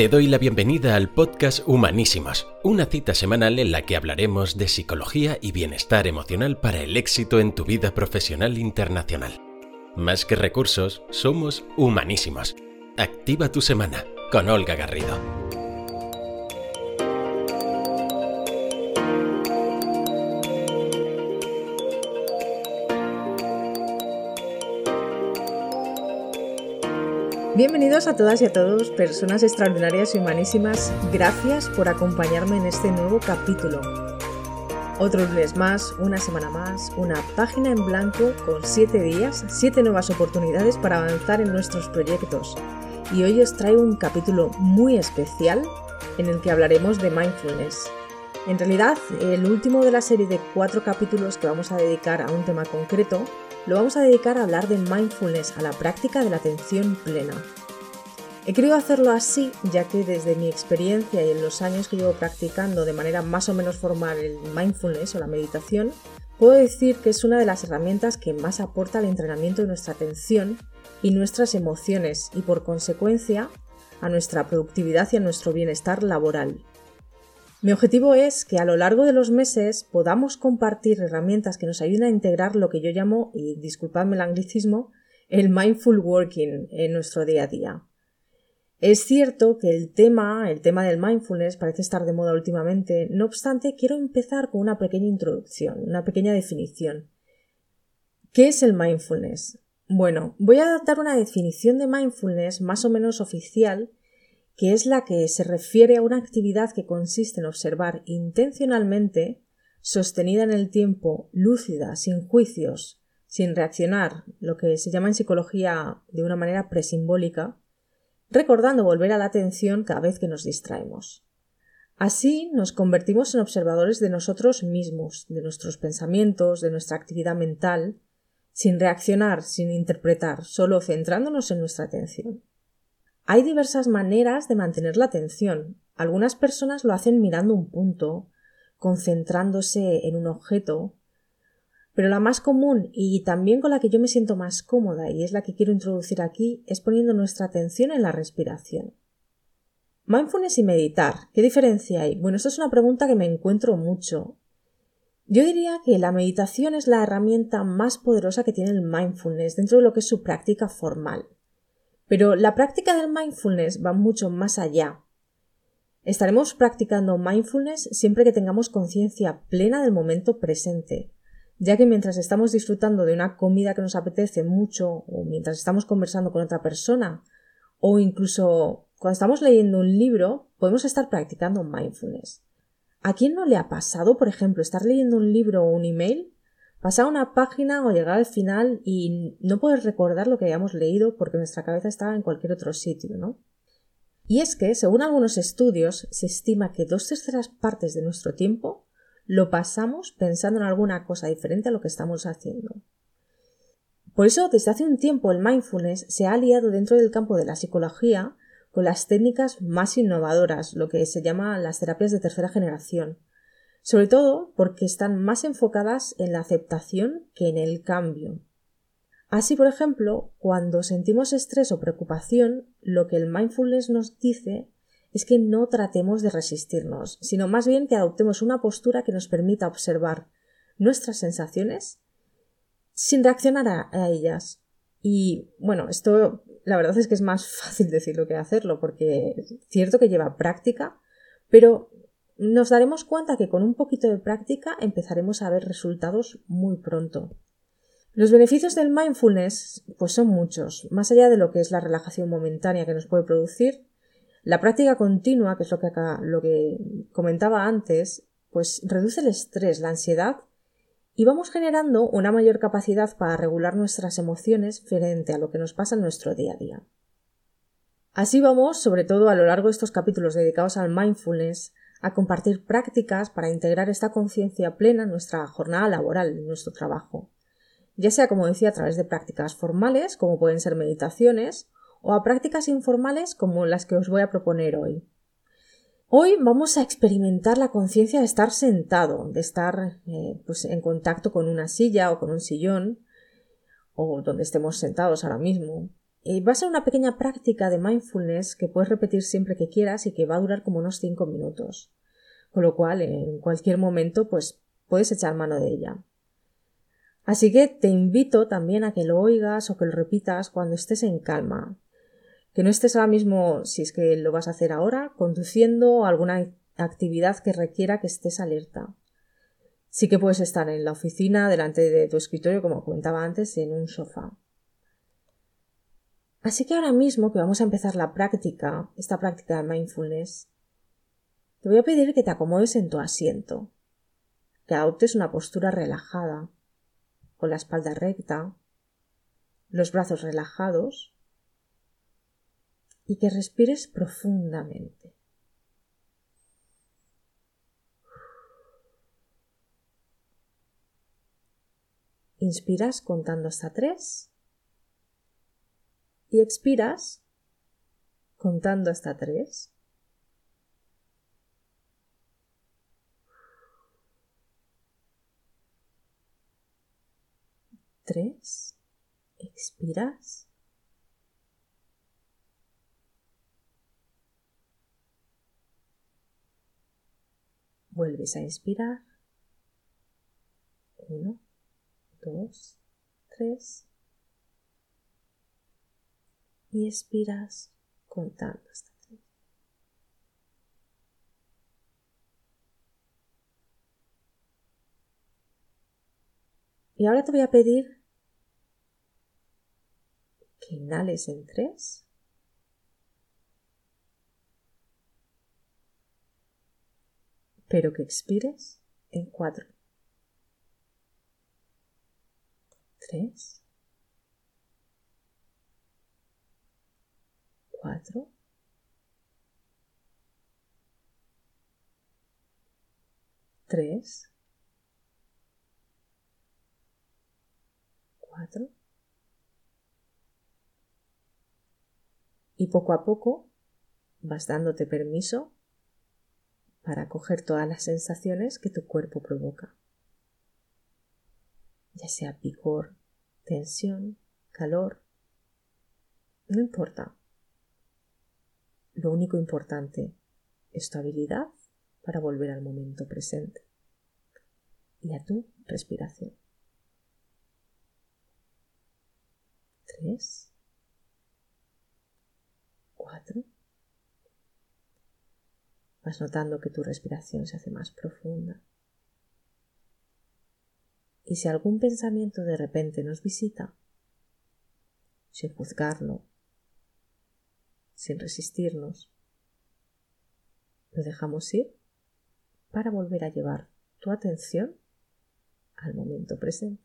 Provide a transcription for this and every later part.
Te doy la bienvenida al podcast Humanísimos, una cita semanal en la que hablaremos de psicología y bienestar emocional para el éxito en tu vida profesional internacional. Más que recursos, somos humanísimos. Activa tu semana con Olga Garrido. Bienvenidos a todas y a todos, personas extraordinarias y humanísimas. Gracias por acompañarme en este nuevo capítulo. Otro lunes más, una semana más, una página en blanco con 7 días, 7 nuevas oportunidades para avanzar en nuestros proyectos. Y hoy os traigo un capítulo muy especial en el que hablaremos de mindfulness. En realidad, el último de la serie de 4 capítulos que vamos a dedicar a un tema concreto lo vamos a dedicar a hablar de mindfulness, a la práctica de la atención plena. He querido hacerlo así ya que desde mi experiencia y en los años que llevo practicando de manera más o menos formal el mindfulness o la meditación, puedo decir que es una de las herramientas que más aporta al entrenamiento de nuestra atención y nuestras emociones y por consecuencia a nuestra productividad y a nuestro bienestar laboral. Mi objetivo es que a lo largo de los meses podamos compartir herramientas que nos ayuden a integrar lo que yo llamo, y disculpadme el anglicismo, el mindful working en nuestro día a día. Es cierto que el tema, el tema del mindfulness parece estar de moda últimamente, no obstante quiero empezar con una pequeña introducción, una pequeña definición. ¿Qué es el mindfulness? Bueno, voy a dar una definición de mindfulness más o menos oficial que es la que se refiere a una actividad que consiste en observar intencionalmente, sostenida en el tiempo, lúcida, sin juicios, sin reaccionar, lo que se llama en psicología de una manera presimbólica, recordando volver a la atención cada vez que nos distraemos. Así nos convertimos en observadores de nosotros mismos, de nuestros pensamientos, de nuestra actividad mental, sin reaccionar, sin interpretar, solo centrándonos en nuestra atención. Hay diversas maneras de mantener la atención. Algunas personas lo hacen mirando un punto, concentrándose en un objeto, pero la más común y también con la que yo me siento más cómoda y es la que quiero introducir aquí es poniendo nuestra atención en la respiración. Mindfulness y meditar, ¿qué diferencia hay? Bueno, esto es una pregunta que me encuentro mucho. Yo diría que la meditación es la herramienta más poderosa que tiene el mindfulness dentro de lo que es su práctica formal. Pero la práctica del mindfulness va mucho más allá. Estaremos practicando mindfulness siempre que tengamos conciencia plena del momento presente, ya que mientras estamos disfrutando de una comida que nos apetece mucho, o mientras estamos conversando con otra persona, o incluso cuando estamos leyendo un libro, podemos estar practicando mindfulness. ¿A quién no le ha pasado, por ejemplo, estar leyendo un libro o un email pasar una página o llegar al final y no poder recordar lo que habíamos leído porque nuestra cabeza estaba en cualquier otro sitio, ¿no? Y es que, según algunos estudios, se estima que dos terceras partes de nuestro tiempo lo pasamos pensando en alguna cosa diferente a lo que estamos haciendo. Por eso, desde hace un tiempo el mindfulness se ha aliado dentro del campo de la psicología con las técnicas más innovadoras, lo que se llama las terapias de tercera generación, sobre todo porque están más enfocadas en la aceptación que en el cambio. Así, por ejemplo, cuando sentimos estrés o preocupación, lo que el mindfulness nos dice es que no tratemos de resistirnos, sino más bien que adoptemos una postura que nos permita observar nuestras sensaciones sin reaccionar a, ellas. Y bueno, esto la verdad es que es más fácil decirlo que hacerlo, porque es cierto que lleva práctica, pero nos daremos cuenta que con un poquito de práctica empezaremos a ver resultados muy pronto. Los beneficios del mindfulness pues son muchos, más allá de lo que es la relajación momentánea que nos puede producir, la práctica continua, que es lo que lo que comentaba antes, pues reduce el estrés, la ansiedad y vamos generando una mayor capacidad para regular nuestras emociones frente a lo que nos pasa en nuestro día a día. Así vamos, sobre todo a lo largo de estos capítulos dedicados al mindfulness, a compartir prácticas para integrar esta conciencia plena en nuestra jornada laboral, en nuestro trabajo, ya sea como decía a través de prácticas formales, como pueden ser meditaciones, o a prácticas informales como las que os voy a proponer hoy. Hoy vamos a experimentar la conciencia de estar sentado, de estar eh, pues, en contacto con una silla o con un sillón, o donde estemos sentados ahora mismo, Eh, va a ser una pequeña práctica de mindfulness que puedes repetir siempre que quieras y que va a durar como unos 5 minutos. Con lo cual, en cualquier momento, pues puedes echar mano de ella. Así que te invito también a que lo oigas o que lo repitas cuando estés en calma. Que no estés ahora mismo, si es que lo vas a hacer ahora, conduciendo alguna actividad que requiera que estés alerta. Sí que puedes estar en la oficina, delante de tu escritorio, como comentaba antes, en un sofá. Así que ahora mismo que vamos a empezar la práctica, esta práctica de mindfulness, te voy a pedir que te acomodes en tu asiento, que adoptes una postura relajada, con la espalda recta, los brazos relajados y que respires profundamente. Inspiras contando hasta tres y expiras contando hasta tres. Tres. Expiras. Vuelves a inspirar. Uno, dos, tres y expiras contando hasta tres. Y ahora te voy a pedir que inhales en tres. Pero que expires en cuatro. Tres. Cuatro, tres, cuatro, y poco a poco vas dándote permiso para coger todas las sensaciones que tu cuerpo provoca, ya sea picor, tensión, calor, no importa. Lo único importante es tu habilidad para volver al momento presente y a tu respiración. Tres. Cuatro. Vas notando que tu respiración se hace más profunda. Y si algún pensamiento de repente nos visita, sin juzgarlo, sin resistirnos. Lo dejamos ir para volver a llevar tu atención al momento presente.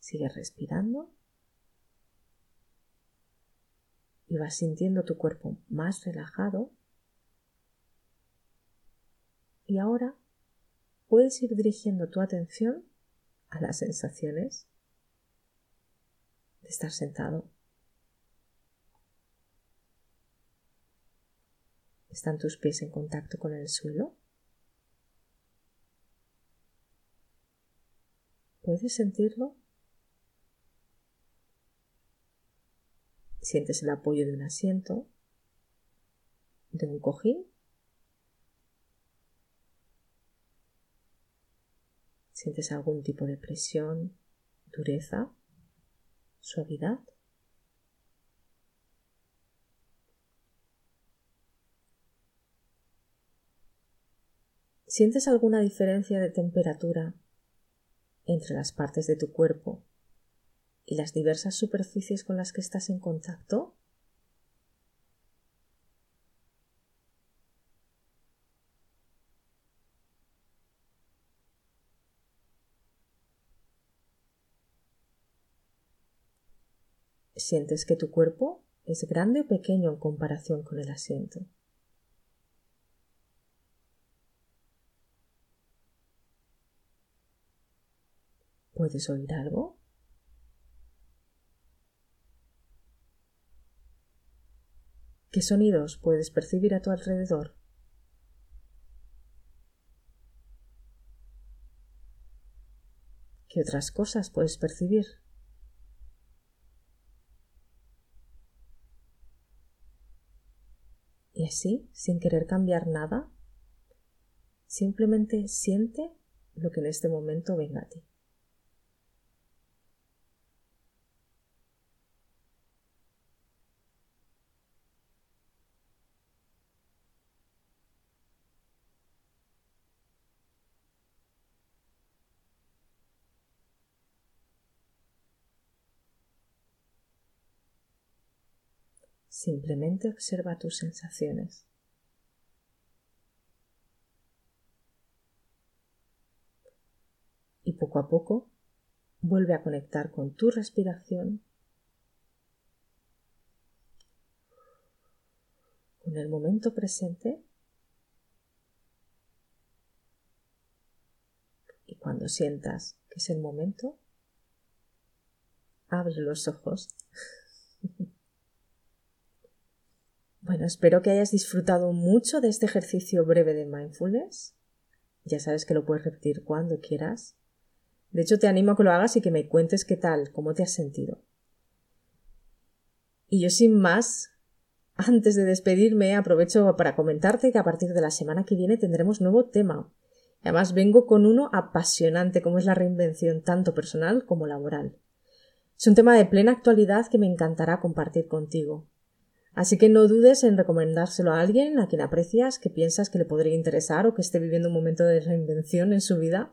Sigue respirando y vas sintiendo tu cuerpo más relajado. Y ahora puedes ir dirigiendo tu atención a las sensaciones de estar sentado. ¿Están tus pies en contacto con el suelo? ¿Puedes sentirlo? ¿Sientes el apoyo de un asiento? ¿De un cojín? ¿Sientes algún tipo de presión, dureza? Suavidad. ¿Sientes alguna diferencia de temperatura entre las partes de tu cuerpo y las diversas superficies con las que estás en contacto? ¿Sientes que tu cuerpo es grande o pequeño en comparación con el asiento? ¿Puedes oír algo? ¿Qué sonidos puedes percibir a tu alrededor? ¿Qué otras cosas puedes percibir? Y así, sin querer cambiar nada, simplemente siente lo que en este momento venga a ti. Simplemente observa tus sensaciones. Y poco a poco vuelve a conectar con tu respiración, con el momento presente y cuando sientas que es el momento, abre los ojos. Bueno, espero que hayas disfrutado mucho de este ejercicio breve de mindfulness. Ya sabes que lo puedes repetir cuando quieras. De hecho, te animo a que lo hagas y que me cuentes qué tal, cómo te has sentido. Y yo sin más, antes de despedirme, aprovecho para comentarte que a partir de la semana que viene tendremos nuevo tema. Además, vengo con uno apasionante como es la reinvención tanto personal como laboral. Es un tema de plena actualidad que me encantará compartir contigo. Así que no dudes en recomendárselo a alguien a quien aprecias, que piensas que le podría interesar o que esté viviendo un momento de reinvención en su vida.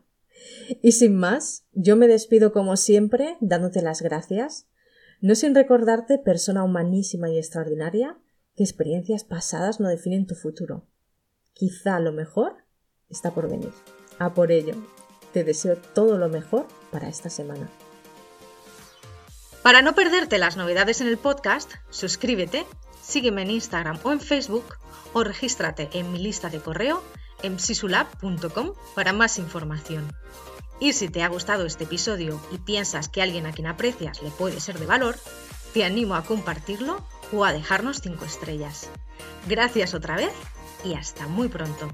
Y sin más, yo me despido como siempre dándote las gracias, no sin recordarte, persona humanísima y extraordinaria, que experiencias pasadas no definen tu futuro. Quizá lo mejor está por venir. A por ello, te deseo todo lo mejor para esta semana. Para no perderte las novedades en el podcast, suscríbete sígueme en Instagram o en Facebook o regístrate en mi lista de correo en psisulab.com para más información. Y si te ha gustado este episodio y piensas que alguien a quien aprecias le puede ser de valor, te animo a compartirlo o a dejarnos 5 estrellas. Gracias otra vez y hasta muy pronto.